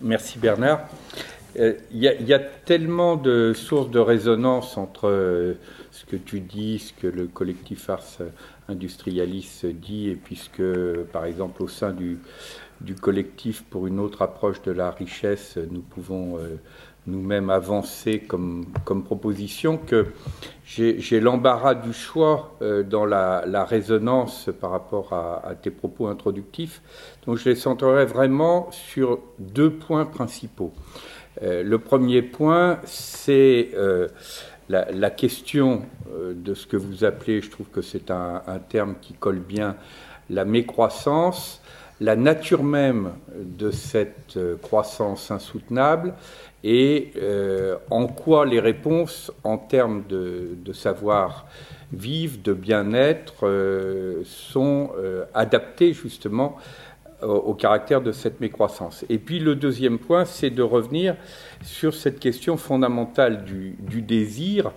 Merci Bernard. Il y, a tellement de sources de résonance entre ce que tu dis, ce que le collectif Ars Industrialis dit, et puisque, par exemple, au sein du, du collectif pour une autre approche de la richesse, nous pouvons euh, nous-mêmes avancer comme, comme proposition, que j'ai l'embarras du choix euh, dans la, résonance par rapport à, tes propos introductifs. Donc je les centrerai vraiment sur deux points principaux. Euh, le premier point, c'est la, question de ce que vous appelez, je trouve que c'est un, un terme qui colle bien, la mécroissance la nature même de cette euh, croissance insoutenable et euh, en quoi les réponses en termes de, savoir vivre, de bien-être, euh, sont adaptées justement au, caractère de cette mécroissance. Et puis le deuxième point, c'est de revenir sur cette question fondamentale du, du désir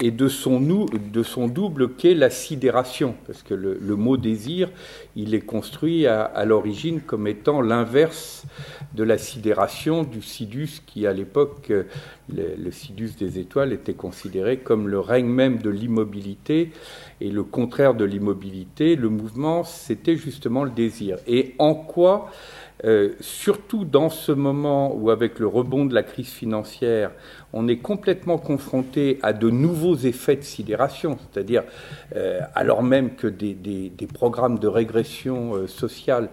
et de son, double qu'est la sidération, parce que le, mot désir, il est construit à, l'origine comme étant l'inverse de la sidération du sidus, qui à l'époque, le, le, sidus des étoiles était considéré comme le règne même de l'immobilité, et le contraire de l'immobilité, le mouvement, c'était justement le désir. Et en quoi euh, surtout dans ce moment où, avec le rebond de la crise financière, on est complètement confronté à de nouveaux effets de sidération, c'est-à-dire euh, alors même que des, programmes de régression euh, sociale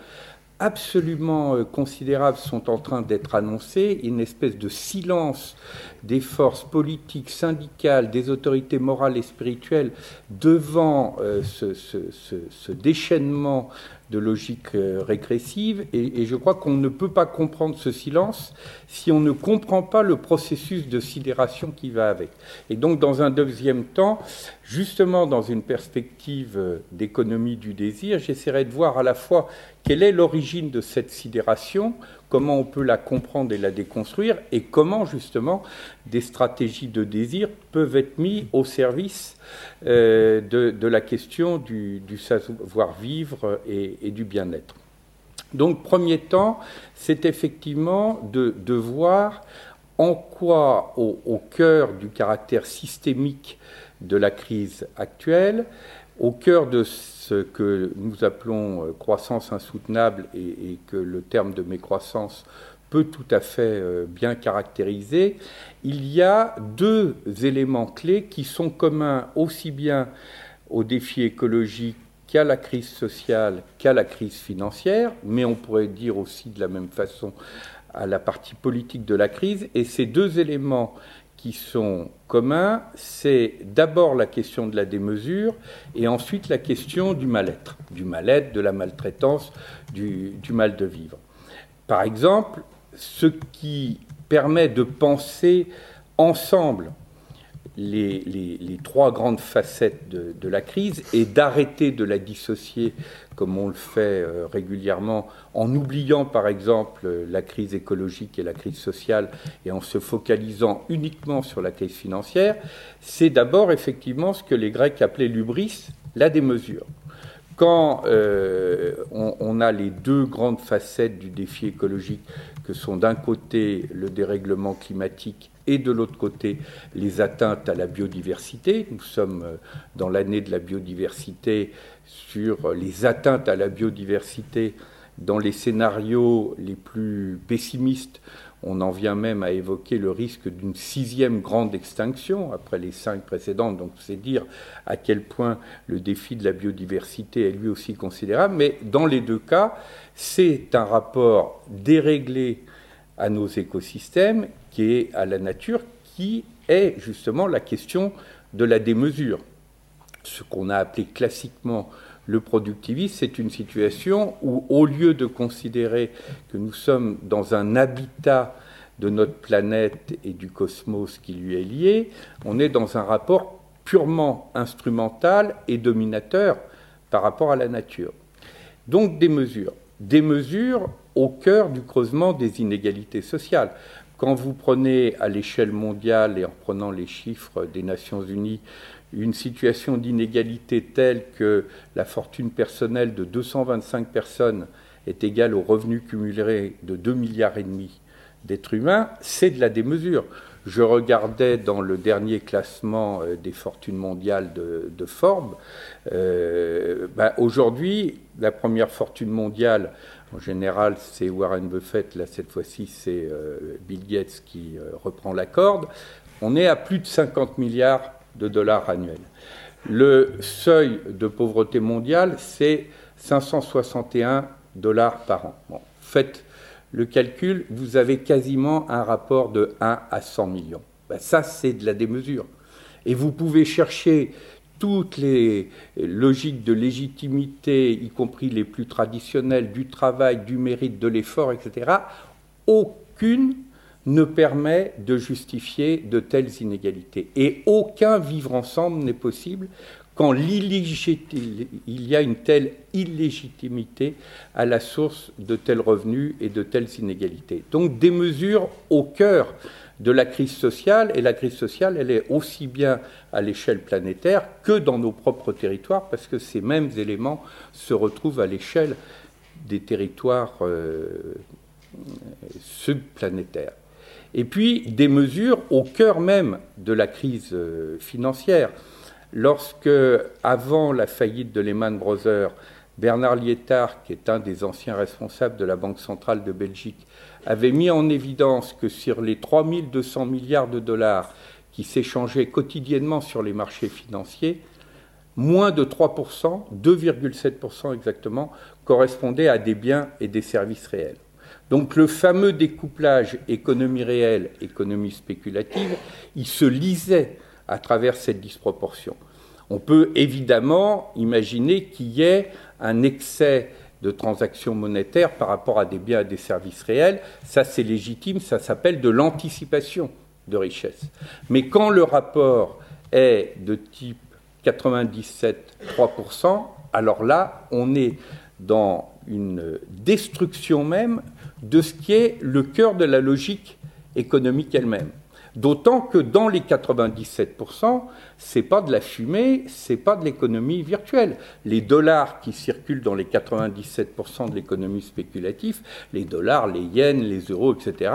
absolument considérables sont en train d'être annoncés, une espèce de silence des forces politiques, syndicales, des autorités morales et spirituelles devant ce, déchaînement de logique euh, régressive, et, je crois qu'on ne peut pas comprendre ce silence si on ne comprend pas le processus de sidération qui va avec. Et donc, dans un deuxième temps, justement dans une perspective euh, d'économie du désir, j'essaierai de voir à la fois quelle est l'origine de cette sidération, comment on peut la comprendre et la déconstruire, et comment justement des stratégies de désir peuvent être mises au service euh, de, la question du, savoir-vivre et, du bien-être. Donc, premier temps, c'est effectivement de, voir en quoi, au, cœur du caractère systémique de la crise actuelle, au cœur de ce que nous appelons euh, croissance insoutenable et, que le terme de mécroissance peut tout à fait euh, bien caractériser, il y a deux éléments clés qui sont communs aussi bien aux défis écologiques qu'à la crise sociale, qu'à la crise financière, mais on pourrait dire aussi de la même façon à la partie politique de la crise. Et ces deux éléments qui sont communs, c'est d'abord la question de la démesure et ensuite la question du mal-être, du mal-être, de la maltraitance, du, mal de vivre. Par exemple, ce qui permet de penser ensemble les, trois grandes facettes de, la crise et d'arrêter de la dissocier comme on le fait euh, régulièrement en oubliant par exemple la crise écologique et la crise sociale et en se focalisant uniquement sur la crise financière, c'est d'abord effectivement ce que les Grecs appelaient l'ubris, la démesure. Quand euh, on, a les deux grandes facettes du défi écologique, que sont d'un côté le dérèglement climatique et de l'autre côté les atteintes à la biodiversité. Nous sommes euh, dans l'année de la biodiversité sur les atteintes à la biodiversité dans les scénarios les plus pessimistes. On en vient même à évoquer le risque d'une sixième grande extinction après les cinq précédentes. Donc c'est dire à quel point le défi de la biodiversité est lui aussi considérable. Mais dans les deux cas, c'est un rapport déréglé à nos écosystèmes est à la nature, qui est justement la question de la démesure. Ce qu'on a appelé classiquement le productivisme, c'est une situation où, au lieu de considérer que nous sommes dans un habitat de notre planète et du cosmos qui lui est lié, on est dans un rapport purement instrumental et dominateur par rapport à la nature. Donc des mesures. Des mesures au cœur du creusement des inégalités sociales. Quand vous prenez à l'échelle mondiale et en prenant les chiffres des Nations Unies une situation d'inégalité telle que la fortune personnelle de 225 personnes est égale au revenu cumulé de 2 milliards et demi d'être humain, c'est de la démesure. Je regardais dans le dernier classement euh, des fortunes mondiales de, Forbes. Euh, bah, aujourd'hui, la première fortune mondiale, en général, c'est Warren Buffett. Là, cette fois-ci, c'est euh, Bill Gates qui reprend la corde. On est à plus de 50 milliards de dollars annuels. Le seuil de pauvreté mondiale, c'est 561 dollars par an. Bon, faites le calcul, vous avez quasiment un rapport de 1 à 100 millions. Ben, ça, c'est de la démesure. Et vous pouvez chercher toutes les logiques de légitimité, y compris les plus traditionnelles, du travail, du mérite, de l'effort, etc. Aucune ne permet de justifier de telles inégalités. Et aucun vivre ensemble n'est possible quand il y a une telle illégitimité à la source de tels revenus et de telles inégalités. Donc des mesures au cœur de la crise sociale, et la crise sociale, elle est aussi bien à l'échelle planétaire que dans nos propres territoires, parce que ces mêmes éléments se retrouvent à l'échelle des territoires euh, subplanétaires. Et puis des mesures au cœur même de la crise euh, financière lorsque, avant la faillite de Lehman Brothers, Bernard Lietard, qui est un des anciens responsables de la Banque centrale de Belgique, avait mis en évidence que sur les 3200 milliards de dollars qui s'échangeaient quotidiennement sur les marchés financiers, moins de 3%, 2,7% exactement, correspondaient à des biens et des services réels. Donc le fameux découplage économie réelle, économie spéculative, il se lisait à travers cette disproportion. On peut évidemment imaginer qu'il y ait un excès de transactions monétaires par rapport à des biens et des services réels. Ça, c'est légitime, ça s'appelle de l'anticipation de richesse. Mais quand le rapport est de type 97-3%, alors là, on est dans une destruction même de ce qui est le cœur de la logique économique elle-même. D'autant que dans les 97%, c'est pas de la fumée, c'est pas de l'économie virtuelle. Les dollars qui circulent dans les 97% de l'économie spéculative, les dollars, les yens, les euros, etc.,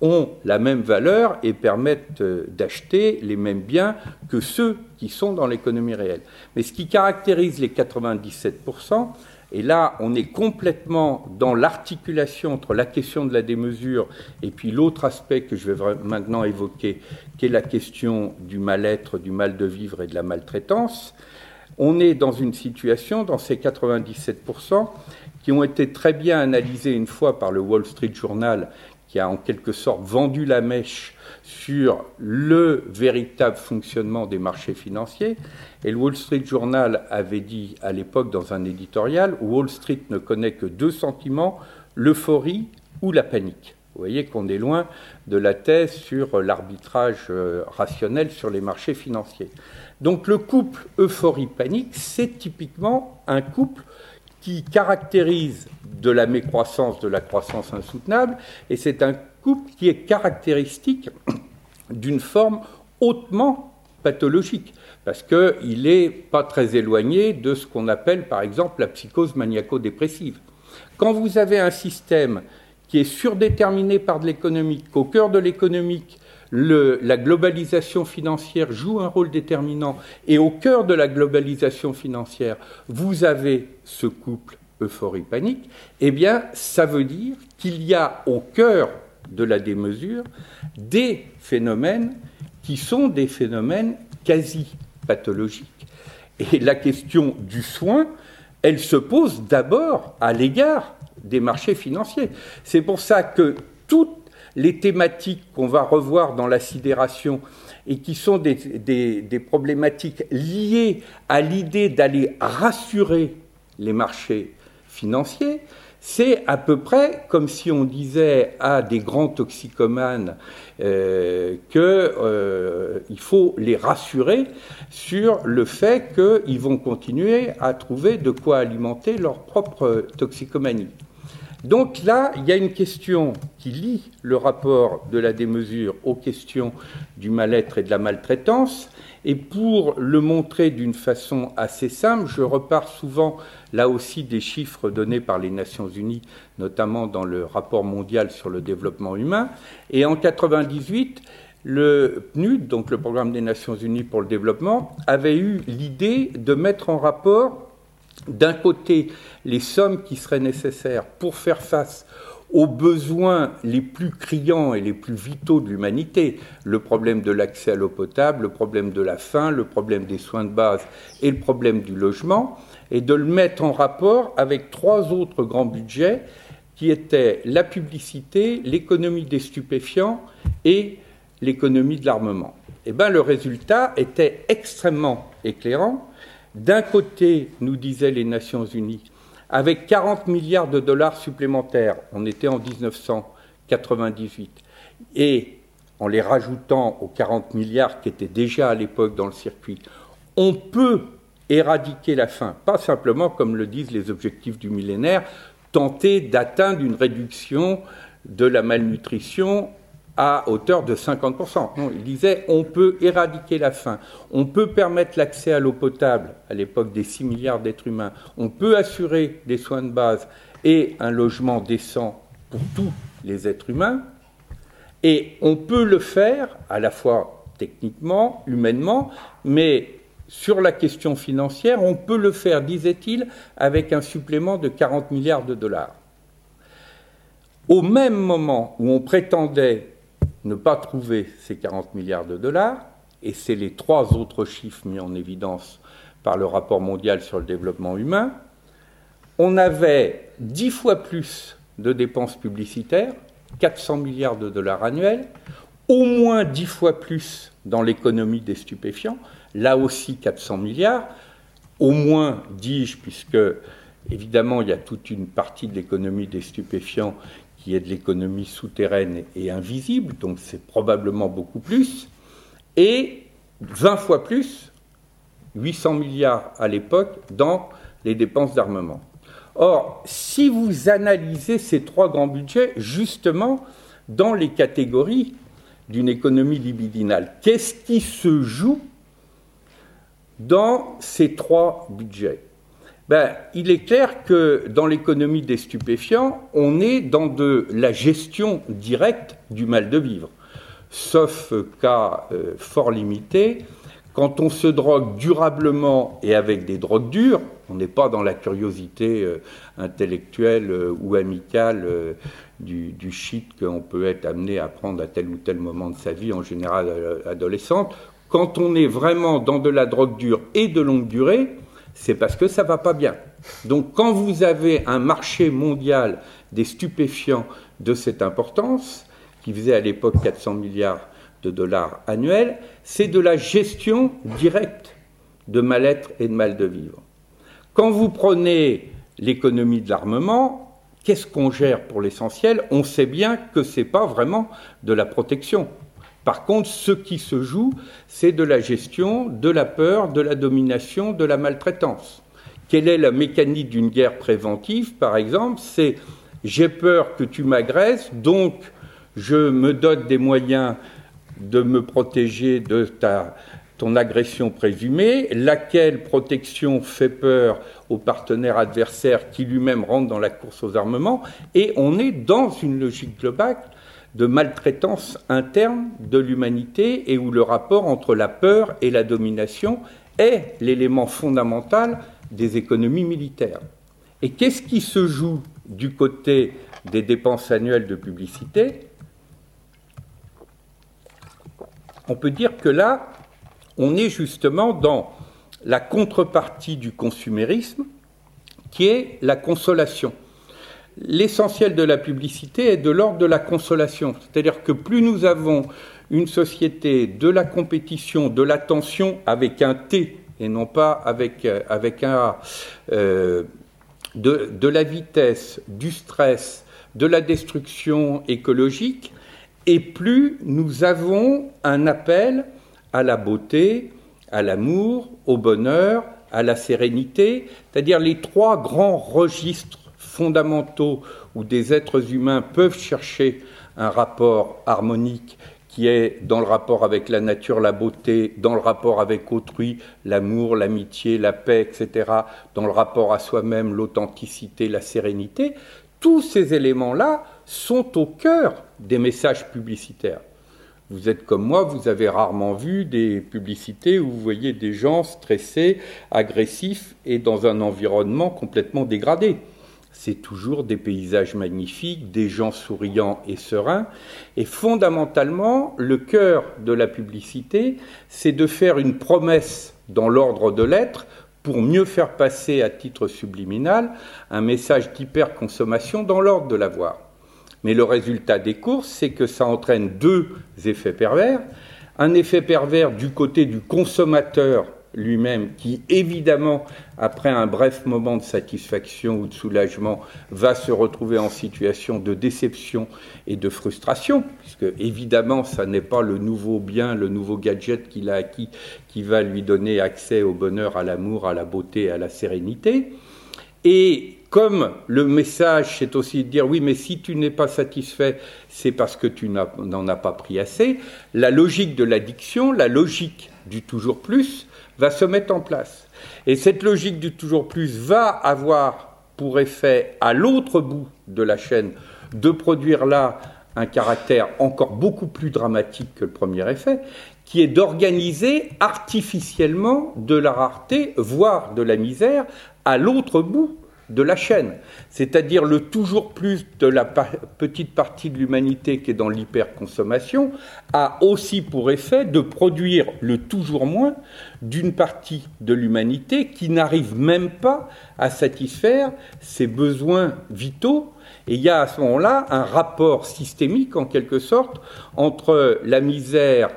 ont la même valeur et permettent euh, d'acheter les mêmes biens que ceux qui sont dans l'économie réelle. Mais ce qui caractérise les 97%, et là, on est complètement dans l'articulation entre la question de la démesure et puis l'autre aspect que je vais maintenant évoquer, qui est la question du mal-être, du mal de vivre et de la maltraitance. On est dans une situation, dans ces 97%, qui ont été très bien analysés une fois par le Wall Street Journal, qui a en quelque sorte vendu la mèche sur le véritable fonctionnement des marchés financiers. Et le Wall Street Journal avait dit à l'époque dans un éditorial, Wall Street ne connaît que deux sentiments, l'euphorie ou la panique. Vous voyez qu'on est loin de la thèse sur l'arbitrage euh, rationnel sur les marchés financiers. Donc le couple euphorie-panique, c'est typiquement un couple qui caractérise de la mécroissance, de la croissance insoutenable, et c'est un couple qui est caractéristique d'une forme hautement pathologique, parce qu'il n'est pas très éloigné de ce qu'on appelle par exemple la psychose maniaco-dépressive. Quand vous avez un système qui est surdéterminé par de l'économique, qu'au cœur de l'économique, la globalisation financière joue un rôle déterminant, et au cœur de la globalisation financière, vous avez ce couple euphorie-panique, eh bien, ça veut dire qu'il y a au cœur de la démesure des phénomènes qui sont des phénomènes quasi pathologiques. Et la question du soin, elle se pose d'abord à l'égard des marchés financiers. C'est pour ça que toutes les thématiques qu'on va revoir dans la sidération et qui sont des, problématiques liées à l'idée d'aller rassurer les marchés financiers, c'est à peu près comme si on disait à des grands toxicomanes euh, qu'il euh, faut les rassurer sur le fait qu'ils vont continuer à trouver de quoi alimenter leur propre toxicomanie. Donc là, il y a une question qui lie le rapport de la démesure aux questions du mal-être et de la maltraitance, Et pour le montrer d'une façon assez simple, je repars souvent là aussi des chiffres donnés par les Nations Unies, notamment dans le rapport mondial sur le développement humain. Et en 98, le PNUD, donc le Programme des Nations Unies pour le développement, avait eu l'idée de mettre en rapport d'un côté les sommes qui seraient nécessaires pour faire face aux besoins les plus criants et les plus vitaux de l'humanité, le problème de l'accès à l'eau potable, le problème de la faim, le problème des soins de base et le problème du logement, et de le mettre en rapport avec trois autres grands budgets qui étaient la publicité, l'économie des stupéfiants et l'économie de l'armement. Eh bien, le résultat était extrêmement éclairant. D'un côté, nous disaient les Nations Unies, avec 40 milliards de dollars supplémentaires, on était en 1998, et en les rajoutant aux 40 milliards qui étaient déjà à l'époque dans le circuit, on peut éradiquer la faim, pas simplement, comme le disent les objectifs du millénaire, tenter d'atteindre une réduction de la malnutrition à hauteur de 50%. Non, il disait on peut éradiquer la faim, on peut permettre l'accès à l'eau potable à l'époque des 6 milliards d'êtres humains, on peut assurer des soins de base et un logement décent pour tous les êtres humains, et on peut le faire à la fois techniquement, humainement, mais sur la question financière, on peut le faire, disait-il, avec un supplément de 40 milliards de dollars. Au même moment où on prétendait ne pas trouver ces 40 milliards de dollars, et c'est les trois autres chiffres mis en évidence par le rapport mondial sur le développement humain, on avait dix fois plus de dépenses publicitaires, 400 milliards de dollars annuels, au moins dix fois plus dans l'économie des stupéfiants, là aussi 400 milliards, au moins, dis-je, puisque évidemment il y a toute une partie de l'économie des stupéfiants qui est de l'économie souterraine et invisible, donc c'est probablement beaucoup plus, et 20 fois plus, 800 milliards à l'époque, dans les dépenses d'armement. Or, si vous analysez ces trois grands budgets, justement, dans les catégories d'une économie libidinale, qu'est-ce qui se joue dans ces trois budgets? Ben, il est clair que dans l'économie des stupéfiants, on est dans de la gestion directe du mal de vivre. Sauf cas euh, fort limité, quand on se drogue durablement et avec des drogues dures, on n'est pas dans la curiosité euh, intellectuelle euh, ou amicale du, du, shit qu'on peut être amené à prendre à tel ou tel moment de sa vie, en général adolescente. Quand on est vraiment dans de la drogue dure et de longue durée, c'est parce que ça ne va pas bien. Donc quand vous avez un marché mondial des stupéfiants de cette importance, qui faisait à l'époque 400 milliards de dollars annuels, c'est de la gestion directe de mal-être et de mal de vivre. Quand vous prenez l'économie de l'armement, qu'est-ce qu'on gère pour l'essentiel? On sait bien que ce n'est pas vraiment de la protection. Par contre, ce qui se joue, c'est de la gestion, de la peur, de la domination, de la maltraitance. Quelle est la mécanique d'une guerre préventive, par exemple? C'est j'ai peur que tu m'agresses, donc je me dote des moyens de me protéger de ta, ton agression présumée, laquelle protection fait peur au partenaire adversaire qui lui-même rentre dans la course aux armements, et on est dans une logique globale de maltraitance interne de l'humanité et où le rapport entre la peur et la domination est l'élément fondamental des économies militaires. Et qu'est-ce qui se joue du côté des dépenses annuelles de publicité? On peut dire que là, on est justement dans la contrepartie du consumérisme, qui est la consolation l'essentiel de la publicité est de l'ordre de la consolation. C'est-à-dire que plus nous avons une société de la compétition, de l'attention avec un T et non pas avec, euh, un A, euh, de, de la vitesse, du stress, de la destruction écologique, et plus nous avons un appel à la beauté, à l'amour, au bonheur, à la sérénité, c'est-à-dire les trois grands registres fondamentaux où des êtres humains peuvent chercher un rapport harmonique qui est dans le rapport avec la nature, la beauté, dans le rapport avec autrui, l'amour, l'amitié, la paix, etc., dans le rapport à soi-même, l'authenticité, la sérénité, tous ces éléments-là sont au cœur des messages publicitaires. Vous êtes comme moi, vous avez rarement vu des publicités où vous voyez des gens stressés, agressifs et dans un environnement complètement dégradé c'est toujours des paysages magnifiques, des gens souriants et sereins. Et fondamentalement, le cœur de la publicité, c'est de faire une promesse dans l'ordre de l'être pour mieux faire passer à titre subliminal un message d'hyperconsommation dans l'ordre de l'avoir. Mais le résultat des courses, c'est que ça entraîne deux effets pervers. Un effet pervers du côté du consommateur lui-même, qui évidemment, après un bref moment de satisfaction ou de soulagement, va se retrouver en situation de déception et de frustration, puisque évidemment, ça n'est pas le nouveau bien, le nouveau gadget qu'il a acquis qui va lui donner accès au bonheur, à l'amour, à la beauté, à la sérénité. Et comme le message, c'est aussi de dire oui, mais si tu n'es pas satisfait, c'est parce que tu n'en as pas pris assez, la logique de l'addiction, la logique du toujours plus, va se mettre en place. Et cette logique du toujours plus va avoir pour effet, à l'autre bout de la chaîne, de produire là un caractère encore beaucoup plus dramatique que le premier effet, qui est d'organiser artificiellement de la rareté, voire de la misère, à l'autre bout de la chaîne, c'est-à-dire le toujours plus de la petite partie de l'humanité qui est dans l'hyperconsommation, a aussi pour effet de produire le toujours moins d'une partie de l'humanité qui n'arrive même pas à satisfaire ses besoins vitaux. Et il y a à ce moment-là un rapport systémique, en quelque sorte, entre la misère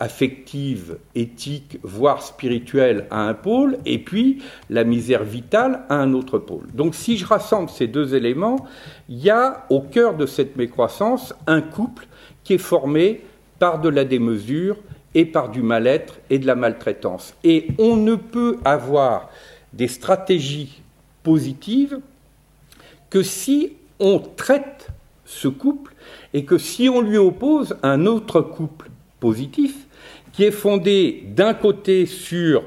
affective, éthique, voire spirituelle à un pôle, et puis la misère vitale à un autre pôle. Donc si je rassemble ces deux éléments, il y a au cœur de cette mécroissance un couple qui est formé par de la démesure et par du mal-être et de la maltraitance. Et on ne peut avoir des stratégies positives que si on traite ce couple et que si on lui oppose un autre couple positif qui est fondé d'un côté sur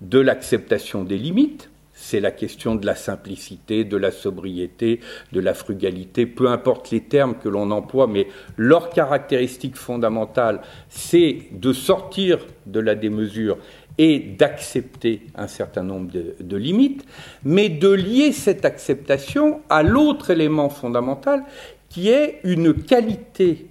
de l'acceptation des limites, c'est la question de la simplicité, de la sobriété, de la frugalité, peu importe les termes que l'on emploie, mais leur caractéristique fondamentale, c'est de sortir de la démesure et d'accepter un certain nombre de, de, limites, mais de lier cette acceptation à l'autre élément fondamental qui est une qualité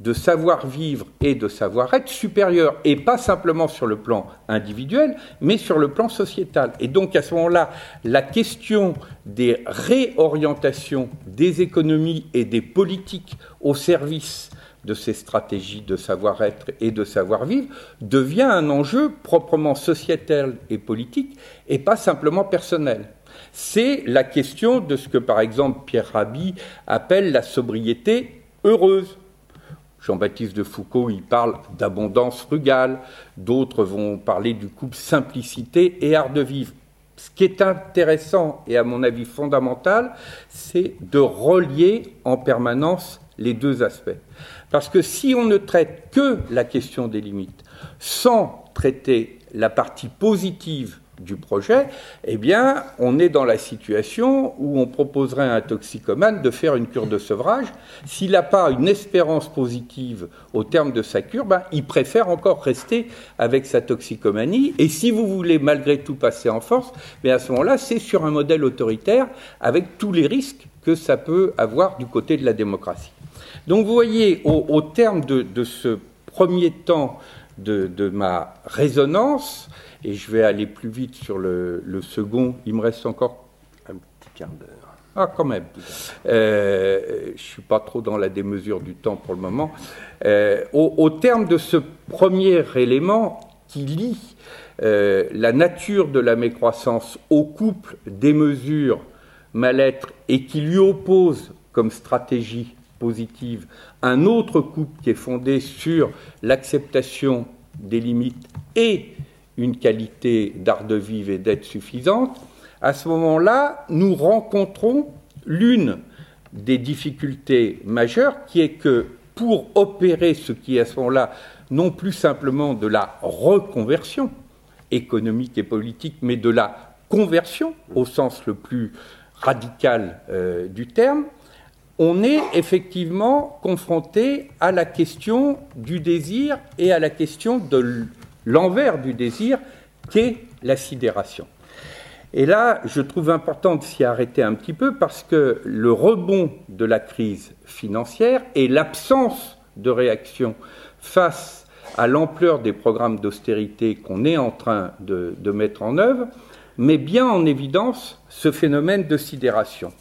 de savoir-vivre et de savoir-être supérieur, et pas simplement sur le plan individuel, mais sur le plan sociétal. Et donc à ce moment-là, la question des réorientations des économies et des politiques au service de ces stratégies de savoir-être et de savoir-vivre devient un enjeu proprement sociétal et politique, et pas simplement personnel c'est la question de ce que, par exemple, Pierre Rabhi appelle la sobriété heureuse. Jean-Baptiste de Foucault, il parle d'abondance frugale, d'autres vont parler du couple simplicité et art de vivre. Ce qui est intéressant et à mon avis fondamental, c'est de relier en permanence les deux aspects. Parce que si on ne traite que la question des limites sans traiter la partie positive du projet, eh bien, on est dans la situation où on proposerait à un toxicomane de faire une cure de sevrage. S'il n'a pas une espérance positive au terme de sa cure, ben, il préfère encore rester avec sa toxicomanie. Et si vous voulez malgré tout passer en force, mais à ce moment-là, c'est sur un modèle autoritaire avec tous les risques que ça peut avoir du côté de la démocratie. Donc vous voyez, au, terme de, ce premier temps de, de ma résonance, et je vais aller plus vite sur le, second. Il me reste encore un petit quart d'heure. Ah, quand même. Euh, je ne suis pas trop dans la démesure du temps pour le moment. Euh, au, terme de ce premier élément qui lie euh, la nature de la mécroissance au couple démesure, mal-être, et qui lui oppose comme stratégie positive un autre couple qui est fondé sur l'acceptation des limites et une qualité d'art de vivre et d'être suffisante, à ce moment-là, nous rencontrons l'une des difficultés majeures qui est que pour opérer ce qui est à ce moment-là non plus simplement de la reconversion économique et politique, mais de la conversion au sens le plus radical euh, du terme, on est effectivement confronté à la question du désir et à la question de l'envers du désir qu'est la sidération. Et là, je trouve important de s'y arrêter un petit peu parce que le rebond de la crise financière et l'absence de réaction face à l'ampleur des programmes d'austérité qu'on est en train de, mettre en œuvre met bien en évidence ce phénomène de sidération.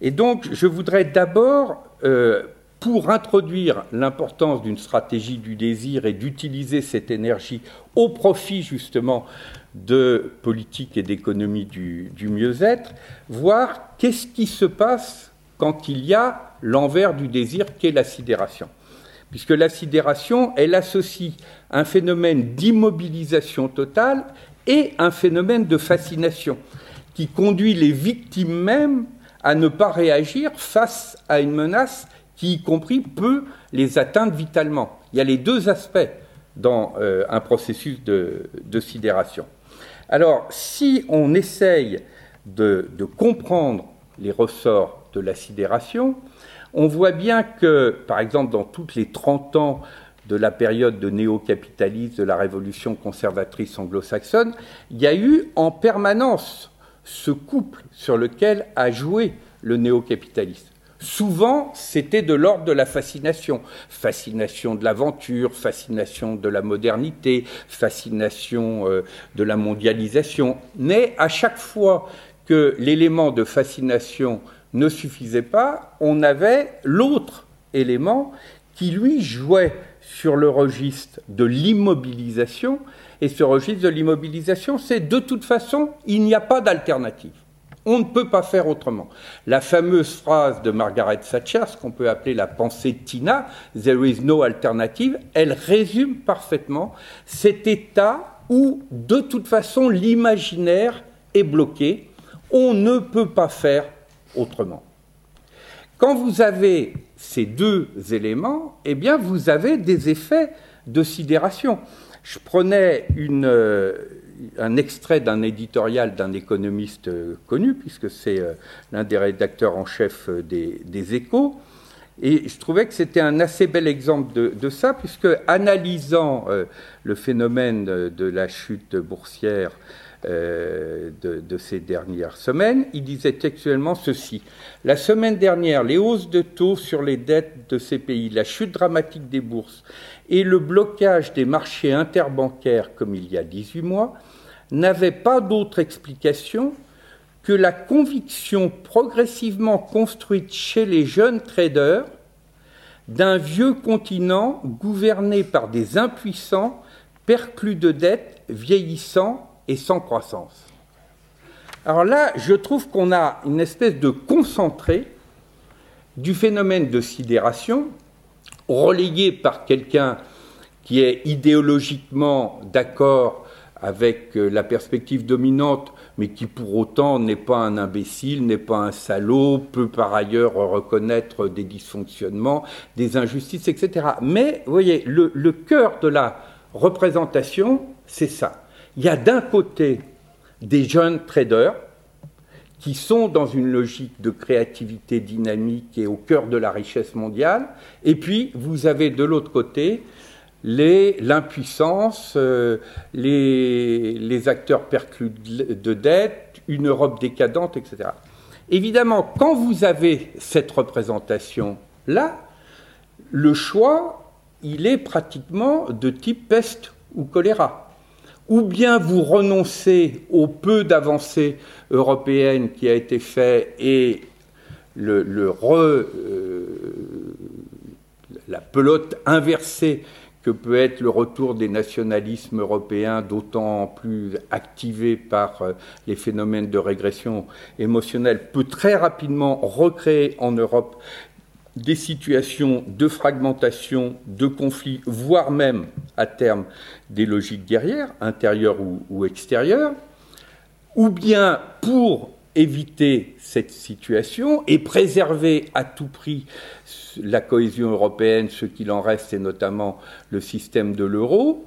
Et donc, je voudrais d'abord, euh, pour introduire l'importance d'une stratégie du désir et d'utiliser cette énergie au profit justement de politique et d'économie du, du mieux-être, voir qu'est-ce qui se passe quand il y a l'envers du désir qu'est la sidération. Puisque la sidération, elle associe un phénomène d'immobilisation totale et un phénomène de fascination qui conduit les victimes même à ne pas réagir face à une menace qui, y compris, peut les atteindre vitalement. Il y a les deux aspects dans euh, un processus de, sidération. Alors, si on essaye de, comprendre les ressorts de la sidération, on voit bien que, par exemple, dans toutes les 30 ans de la période de néo-capitalisme, de la révolution conservatrice anglo-saxonne, il y a eu en permanence ce couple sur lequel a joué le néo-capitalisme. Souvent, c'était de l'ordre de la fascination. Fascination de l'aventure, fascination de la modernité, fascination euh, de la mondialisation. Mais à chaque fois que l'élément de fascination ne suffisait pas, on avait l'autre élément qui, lui, jouait sur le registre de l'immobilisation. Et ce registre de l'immobilisation, c'est de toute façon, il n'y a pas d'alternative. On ne peut pas faire autrement. La fameuse phrase de Margaret Thatcher, ce qu'on peut appeler la pensée Tina, There is no alternative, elle résume parfaitement cet état où, de toute façon, l'imaginaire est bloqué. On ne peut pas faire autrement. Quand vous avez ces deux éléments, eh bien, vous avez des effets de sidération. Je prenais une, euh, un extrait d'un éditorial d'un économiste euh, connu, puisque c'est euh, l'un des rédacteurs en chef des, échos. Et je trouvais que c'était un assez bel exemple de, ça, puisque analysant le phénomène de la chute boursière euh, de, ces dernières semaines. Il disait textuellement ceci. La semaine dernière, les hausses de taux sur les dettes de ces pays, la chute dramatique des bourses et le blocage des marchés interbancaires comme il y a 18 mois n'avaient pas d'autre explication que la conviction progressivement construite chez les jeunes traders d'un vieux continent gouverné par des impuissants perclus de dettes, vieillissants et sans croissance. Alors là, je trouve qu'on a une espèce de concentré du phénomène de sidération, relayé par quelqu'un qui est idéologiquement d'accord avec euh, la perspective dominante, mais qui pour autant n'est pas un imbécile, n'est pas un salaud, peut par ailleurs reconnaître des dysfonctionnements, des injustices, etc. Mais, vous voyez, le, le cœur de la représentation, c'est ça il y a d'un côté des jeunes traders qui sont dans une logique de créativité dynamique et au cœur de la richesse mondiale, et puis vous avez de l'autre côté l'impuissance, euh, les, acteurs perclus de dette, une Europe décadente, etc. Évidemment, quand vous avez cette représentation-là, le choix, il est pratiquement de type peste ou choléra ou bien vous renoncez au peu d'avancées européennes qui a été fait et le, euh, la pelote inversée que peut être le retour des nationalismes européens, d'autant plus activé par euh, les phénomènes de régression émotionnelle, peut très rapidement recréer en Europe des situations de fragmentation, de conflit, voire même à terme des logiques guerrières, intérieures ou, extérieures, ou bien pour éviter cette situation et préserver à tout prix la cohésion européenne, ce qu'il en reste, et notamment le système de l'euro,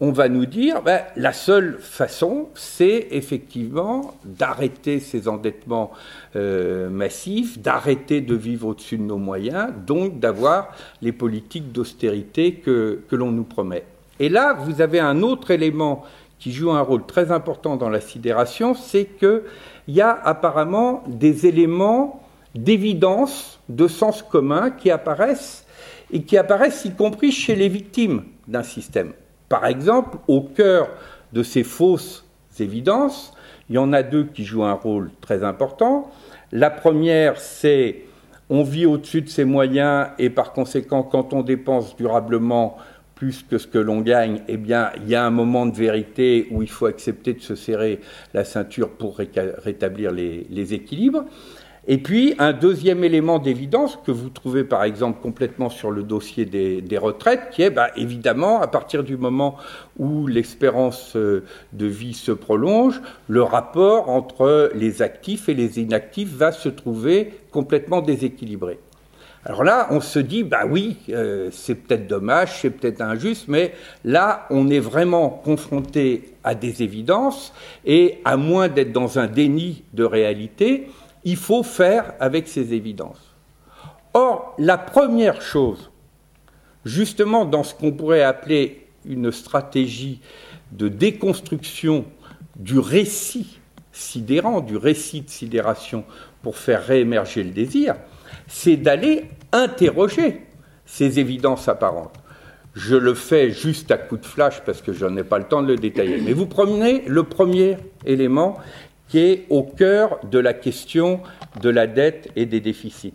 on va nous dire ben, la seule façon, c'est effectivement d'arrêter ces endettements euh, massifs, d'arrêter de vivre au-dessus de nos moyens, donc d'avoir les politiques d'austérité que, que l'on nous promet. Et là, vous avez un autre élément qui joue un rôle très important dans la sidération, c'est qu'il y a apparemment des éléments d'évidence, de sens commun qui apparaissent et qui apparaissent y compris chez les victimes d'un système. Par exemple, au cœur de ces fausses évidences, il y en a deux qui jouent un rôle très important. La première, c'est on vit au-dessus de ses moyens et par conséquent, quand on dépense durablement, plus que ce que l'on gagne, eh bien, il y a un moment de vérité où il faut accepter de se serrer la ceinture pour rétablir les, équilibres. Et puis, un deuxième élément d'évidence que vous trouvez par exemple complètement sur le dossier des, retraites, qui est bah, évidemment, à partir du moment où l'espérance euh, de vie se prolonge, le rapport entre les actifs et les inactifs va se trouver complètement déséquilibré. Alors là, on se dit, bah oui, euh, c'est peut-être dommage, c'est peut-être injuste, mais là, on est vraiment confronté à des évidences, et à moins d'être dans un déni de réalité, il faut faire avec ces évidences. Or, la première chose, justement dans ce qu'on pourrait appeler une stratégie de déconstruction du récit sidérant, du récit de sidération pour faire réémerger le désir, c'est d'aller interroger ces évidences apparentes. Je le fais juste à coup de flash parce que je n'ai pas le temps de le détailler. Mais vous prenez le premier élément qui est au cœur de la question de la dette et des déficits.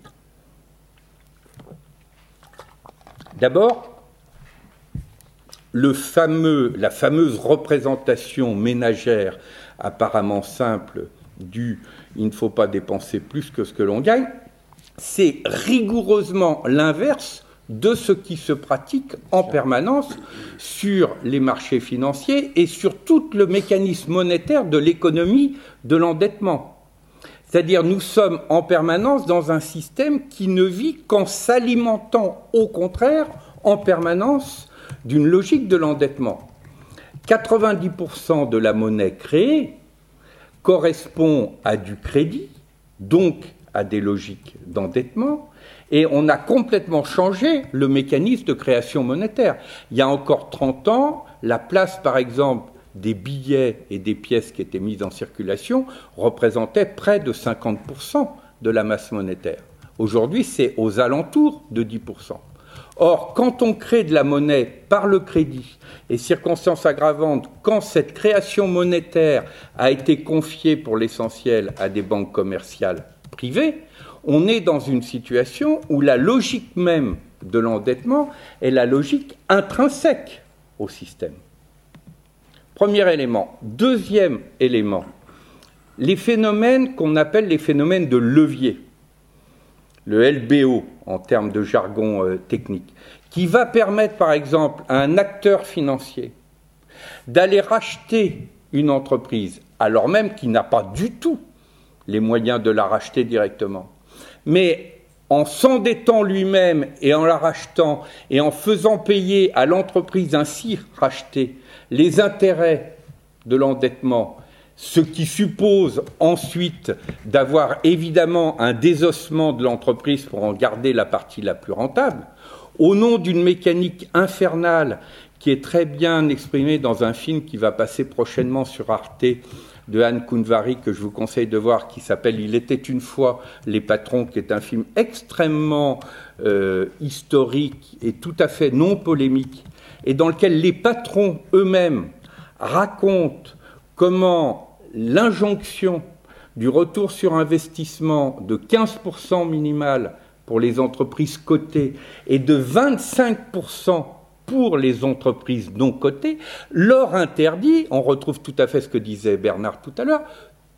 D'abord, la fameuse représentation ménagère apparemment simple du il ne faut pas dépenser plus que ce que l'on gagne, c'est rigoureusement l'inverse de ce qui se pratique en permanence sur les marchés financiers et sur tout le mécanisme monétaire de l'économie de l'endettement. C'est-à-dire nous sommes en permanence dans un système qui ne vit qu'en s'alimentant au contraire en permanence d'une logique de l'endettement. 90% de la monnaie créée correspond à du crédit, donc à des logiques d'endettement, et on a complètement changé le mécanisme de création monétaire. Il y a encore 30 ans, la place, par exemple, des billets et des pièces qui étaient mises en circulation représentait près de 50% de la masse monétaire. Aujourd'hui, c'est aux alentours de 10%. Or, quand on crée de la monnaie par le crédit, et circonstance aggravante, quand cette création monétaire a été confiée pour l'essentiel à des banques commerciales privées, on est dans une situation où la logique même de l'endettement est la logique intrinsèque au système. Premier élément. Deuxième élément, les phénomènes qu'on appelle les phénomènes de levier, le LBO en termes de jargon euh, technique, qui va permettre par exemple à un acteur financier d'aller racheter une entreprise alors même qu'il n'a pas du tout les moyens de la racheter directement. Mais en s'endettant lui-même et en la rachetant et en faisant payer à l'entreprise ainsi rachetée les intérêts de l'endettement, ce qui suppose ensuite d'avoir évidemment un désossement de l'entreprise pour en garder la partie la plus rentable, au nom d'une mécanique infernale qui est très bien exprimée dans un film qui va passer prochainement sur Arte de Anne Kunvari que je vous conseille de voir qui s'appelle Il était une fois les patrons, qui est un film extrêmement euh, historique et tout à fait non polémique, et dans lequel les patrons eux-mêmes racontent comment l'injonction du retour sur investissement de 15% minimal pour les entreprises cotées et de 25% pour les entreprises non cotées, leur interdit, on retrouve tout à fait ce que disait Bernard tout à l'heure,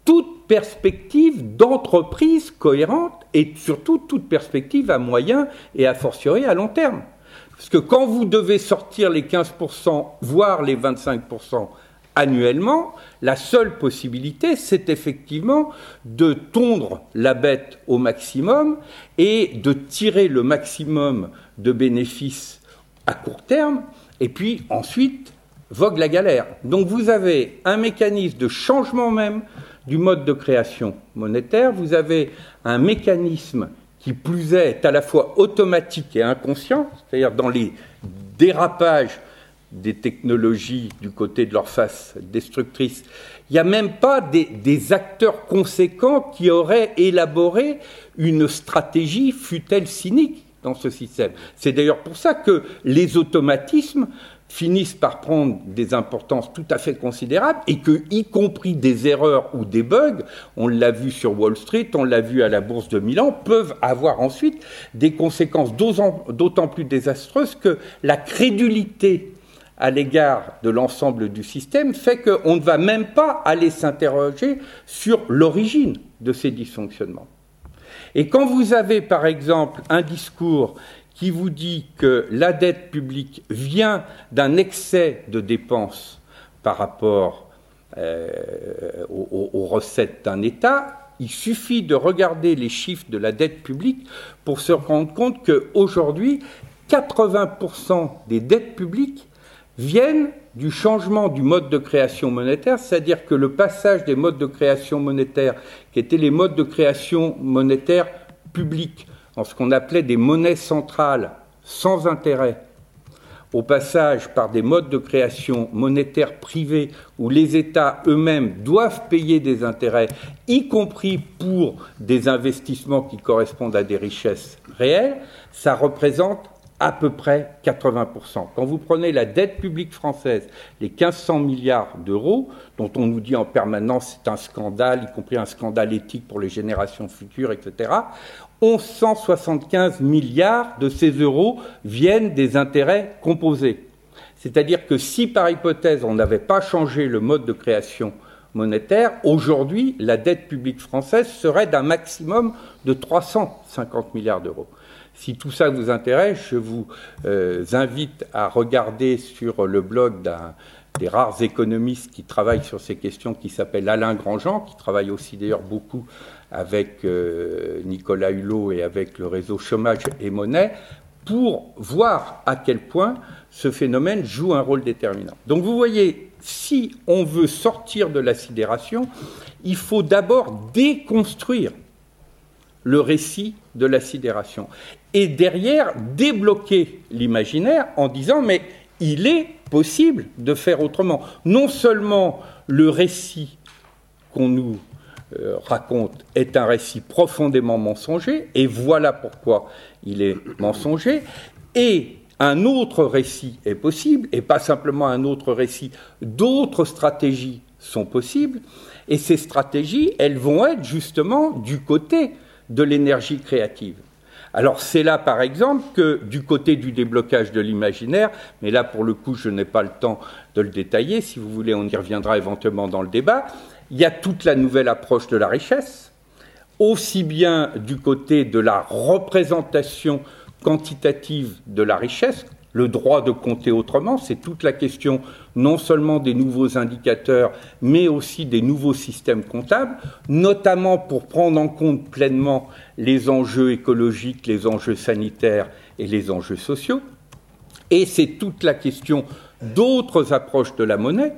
toute perspective d'entreprise cohérente et surtout toute perspective à moyen et à fortiori à long terme. Parce que quand vous devez sortir les 15%, voire les 25% annuellement, la seule possibilité, c'est effectivement de tondre la bête au maximum et de tirer le maximum de bénéfices à court terme, et puis ensuite vogue la galère. Donc vous avez un mécanisme de changement même du mode de création monétaire, vous avez un mécanisme qui plus est, à la fois automatique et inconscient, c'est-à-dire dans les dérapages des technologies du côté de leur face destructrice. Il n'y a même pas des, des, acteurs conséquents qui auraient élaboré une stratégie, fut-elle cynique, dans ce système. C'est d'ailleurs pour ça que les automatismes finissent par prendre des importances tout à fait considérables et que, y compris des erreurs ou des bugs, on l'a vu sur Wall Street, on l'a vu à la bourse de Milan, peuvent avoir ensuite des conséquences d'autant plus désastreuses que la crédulité à l'égard de l'ensemble du système fait qu'on ne va même pas aller s'interroger sur l'origine de ces dysfonctionnements. Et quand vous avez, par exemple, un discours qui vous dit que la dette publique vient d'un excès de dépenses par rapport euh, aux, recettes d'un État, il suffit de regarder les chiffres de la dette publique pour se rendre compte qu'aujourd'hui, 80% des dettes publiques viennent du changement du mode de création monétaire, c'est-à-dire que le passage des modes de création monétaire, qui étaient les modes de création monétaire publics, en ce qu'on appelait des monnaies centrales sans intérêt, au passage par des modes de création monétaire privés où les États eux-mêmes doivent payer des intérêts, y compris pour des investissements qui correspondent à des richesses réelles, ça représente à peu près 80%. Quand vous prenez la dette publique française, les 1500 milliards d'euros, dont on nous dit en permanence c'est un scandale, y compris un scandale éthique pour les générations futures, etc., 1175 milliards de ces euros viennent des intérêts composés. C'est-à-dire que si par hypothèse on n'avait pas changé le mode de création monétaire, aujourd'hui la dette publique française serait d'un maximum de 350 milliards d'euros. Si tout ça vous intéresse, je vous euh, invite à regarder sur le blog d'un des rares économistes qui travaillent sur ces questions, qui s'appelle Alain Grandjean, qui travaille aussi d'ailleurs beaucoup avec euh, Nicolas Hulot et avec le réseau Chômage et Monnaie, pour voir à quel point ce phénomène joue un rôle déterminant. Donc vous voyez, si on veut sortir de la sidération, il faut d'abord déconstruire le récit de la sidération et derrière débloquer l'imaginaire en disant mais il est possible de faire autrement. Non seulement le récit qu'on nous euh, raconte est un récit profondément mensonger, et voilà pourquoi il est mensonger, et un autre récit est possible, et pas simplement un autre récit, d'autres stratégies sont possibles, et ces stratégies, elles vont être justement du côté de l'énergie créative. Alors c'est là, par exemple, que du côté du déblocage de l'imaginaire, mais là pour le coup je n'ai pas le temps de le détailler, si vous voulez on y reviendra éventuellement dans le débat, il y a toute la nouvelle approche de la richesse, aussi bien du côté de la représentation quantitative de la richesse, le droit de compter autrement, c'est toute la question non seulement des nouveaux indicateurs, mais aussi des nouveaux systèmes comptables, notamment pour prendre en compte pleinement les enjeux écologiques, les enjeux sanitaires et les enjeux sociaux. Et c'est toute la question d'autres approches de la monnaie,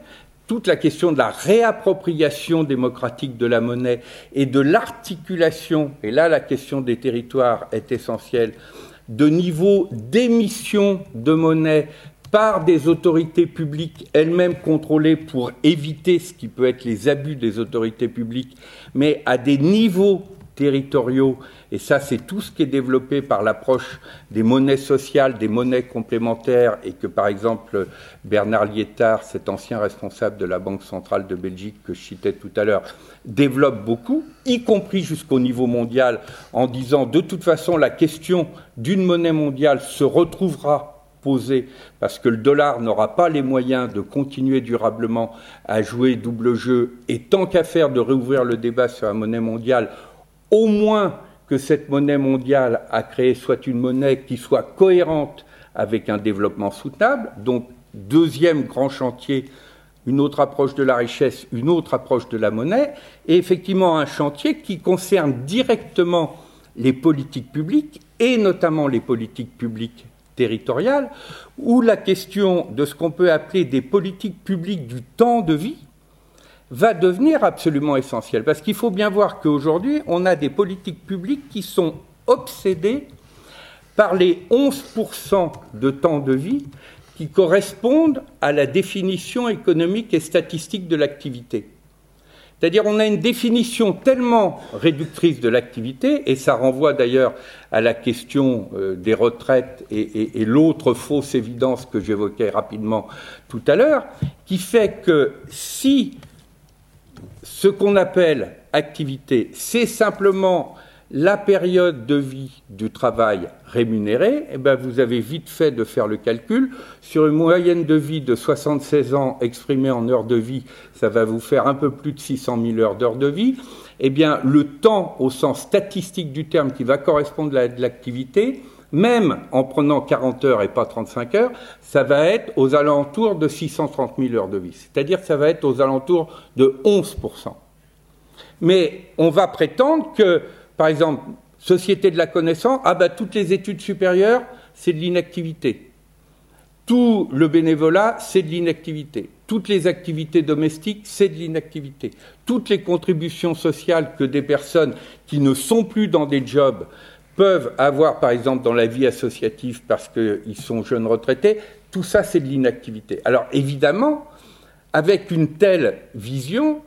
toute la question de la réappropriation démocratique de la monnaie et de l'articulation, et là la question des territoires est essentielle, de niveau d'émission de monnaie par des autorités publiques elles-mêmes contrôlées pour éviter ce qui peut être les abus des autorités publiques, mais à des niveaux territoriaux, et ça c'est tout ce qui est développé par l'approche des monnaies sociales, des monnaies complémentaires, et que par exemple Bernard Liétard, cet ancien responsable de la Banque centrale de Belgique que je citais tout à l'heure, développe beaucoup, y compris jusqu'au niveau mondial, en disant de toute façon la question d'une monnaie mondiale se retrouvera posée parce que le dollar n'aura pas les moyens de continuer durablement à jouer double jeu et tant qu'à faire de réouvrir le débat sur la monnaie mondiale, au moins que cette monnaie mondiale à créer soit une monnaie qui soit cohérente avec un développement soutenable. Donc, deuxième grand chantier une autre approche de la richesse, une autre approche de la monnaie, et effectivement un chantier qui concerne directement les politiques publiques, et notamment les politiques publiques territoriales, où la question de ce qu'on peut appeler des politiques publiques du temps de vie va devenir absolument essentielle. Parce qu'il faut bien voir qu'aujourd'hui, on a des politiques publiques qui sont obsédées par les 11% de temps de vie qui correspondent à la définition économique et statistique de l'activité. C'est-à-dire on a une définition tellement réductrice de l'activité, et ça renvoie d'ailleurs à la question euh, des retraites et, et l'autre fausse évidence que j'évoquais rapidement tout à l'heure, qui fait que si ce qu'on appelle activité, c'est simplement la période de vie du travail rémunéré, eh bien vous avez vite fait de faire le calcul. Sur une moyenne de vie de 76 ans exprimée en heures de vie, ça va vous faire un peu plus de 600 000 heures d'heures de vie. Eh bien, le temps au sens statistique du terme qui va correspondre à l'activité, même en prenant 40 heures et pas 35 heures, ça va être aux alentours de 630 000 heures de vie. C'est-à-dire que ça va être aux alentours de 11 Mais on va prétendre que par exemple, société de la connaissance, ah bah toutes les études supérieures, c'est de l'inactivité. Tout le bénévolat, c'est de l'inactivité. Toutes les activités domestiques, c'est de l'inactivité. Toutes les contributions sociales que des personnes qui ne sont plus dans des jobs peuvent avoir, par exemple, dans la vie associative parce qu'ils sont jeunes retraités, tout ça, c'est de l'inactivité. Alors, évidemment, avec une telle vision,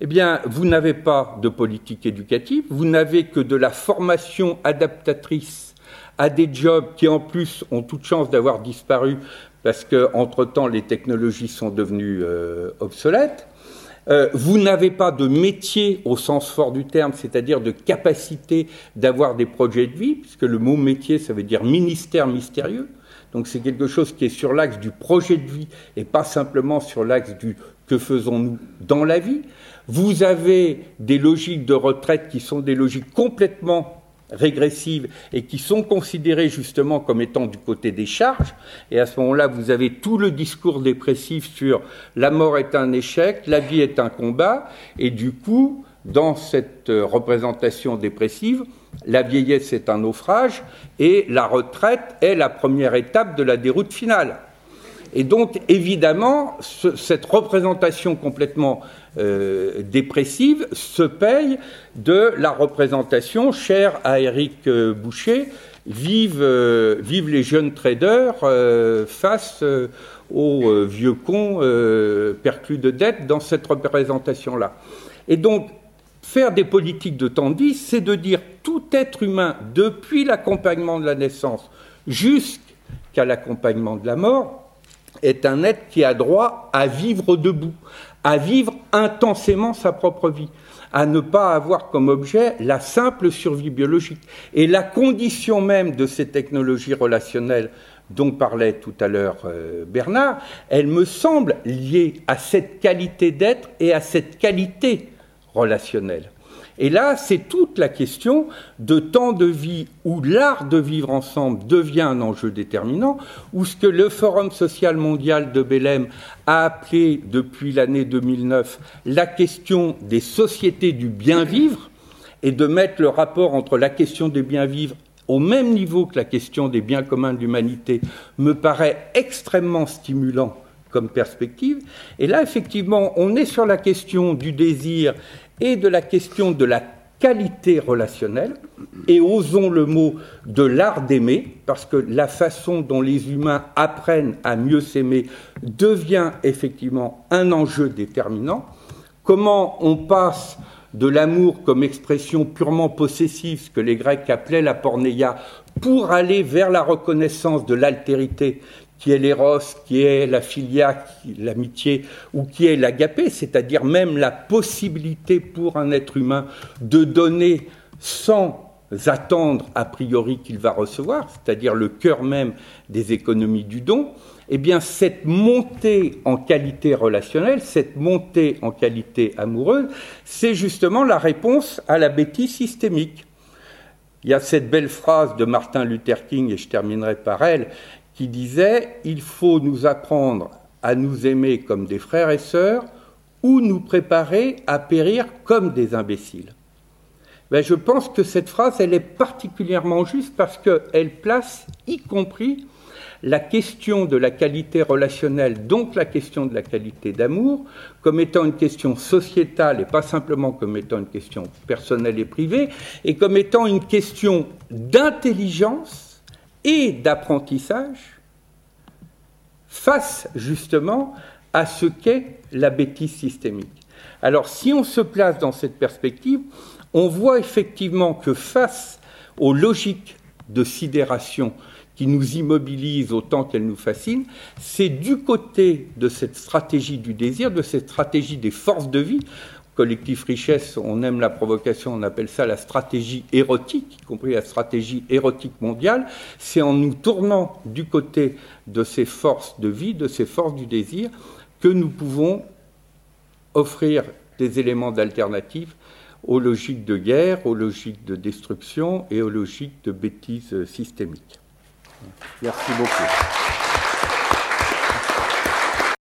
eh vous n'avez pas de politique éducative, vous n'avez que de la formation adaptatrice à des jobs qui, en plus, ont toute chance d'avoir disparu parce qu'entre-temps, les technologies sont devenues euh, obsolètes. Euh, vous n'avez pas de métier au sens fort du terme, c'est-à-dire de capacité d'avoir des projets de vie, puisque le mot métier, ça veut dire ministère mystérieux. Donc c'est quelque chose qui est sur l'axe du projet de vie et pas simplement sur l'axe du que faisons-nous dans la vie. Vous avez des logiques de retraite qui sont des logiques complètement régressives et qui sont considérées justement comme étant du côté des charges. Et à ce moment-là, vous avez tout le discours dépressif sur la mort est un échec, la vie est un combat, et du coup, dans cette représentation dépressive, la vieillesse est un naufrage et la retraite est la première étape de la déroute finale. Et donc, évidemment, cette représentation complètement euh, dépressive se paye de la représentation chère à Éric euh, Boucher, vive, euh, vive les jeunes traders face aux vieux cons perclus de dettes dans cette représentation-là. Et donc, faire des politiques de temps c'est de dire tout être humain, depuis l'accompagnement de la naissance jusqu'à l'accompagnement de la mort, est un être qui a droit à vivre debout, à vivre intensément sa propre vie, à ne pas avoir comme objet la simple survie biologique. Et la condition même de ces technologies relationnelles dont parlait tout à l'heure euh, Bernard, elle me semble liée à cette qualité d'être et à cette qualité relationnelle. Et là, c'est toute la question de temps de vie où l'art de vivre ensemble devient un enjeu déterminant, où ce que le Forum social mondial de Belém a appelé depuis l'année 2009 la question des sociétés du bien vivre, et de mettre le rapport entre la question des bien vivre au même niveau que la question des biens communs de l'humanité me paraît extrêmement stimulant comme perspective. Et là, effectivement, on est sur la question du désir et de la question de la qualité relationnelle, et osons le mot de l'art d'aimer, parce que la façon dont les humains apprennent à mieux s'aimer devient effectivement un enjeu déterminant. Comment on passe de l'amour comme expression purement possessive, ce que les Grecs appelaient la pornéia, pour aller vers la reconnaissance de l'altérité, qui est l'éros, qui est la filia, l'amitié, ou qui est l'agapé, c'est-à-dire même la possibilité pour un être humain de donner sans attendre a priori qu'il va recevoir, c'est-à-dire le cœur même des économies du don, eh bien cette montée en qualité relationnelle, cette montée en qualité amoureuse, c'est justement la réponse à la bêtise systémique. Il y a cette belle phrase de Martin Luther King, et je terminerai par elle, qui disait Il faut nous apprendre à nous aimer comme des frères et sœurs ou nous préparer à périr comme des imbéciles. Ben, je pense que cette phrase, est particulièrement juste parce qu'elle place, y compris, la question de la qualité relationnelle, donc la question de la qualité d'amour, comme étant une question sociétale et pas simplement comme étant une question personnelle et privée, et comme étant une question d'intelligence et d'apprentissage face justement à ce qu'est la bêtise systémique. Alors si on se place dans cette perspective, on voit effectivement que face aux logiques de sidération qui nous immobilisent autant qu'elles nous fascinent, c'est du côté de cette stratégie du désir, de cette stratégie des forces de vie. Collectif richesse, on aime la provocation, on appelle ça la stratégie érotique, y compris la stratégie érotique mondiale. C'est en nous tournant du côté de ces forces de vie, de ces forces du désir, que nous pouvons offrir des éléments d'alternative aux logiques de guerre, aux logiques de destruction et aux logiques de bêtises systémiques. Merci beaucoup.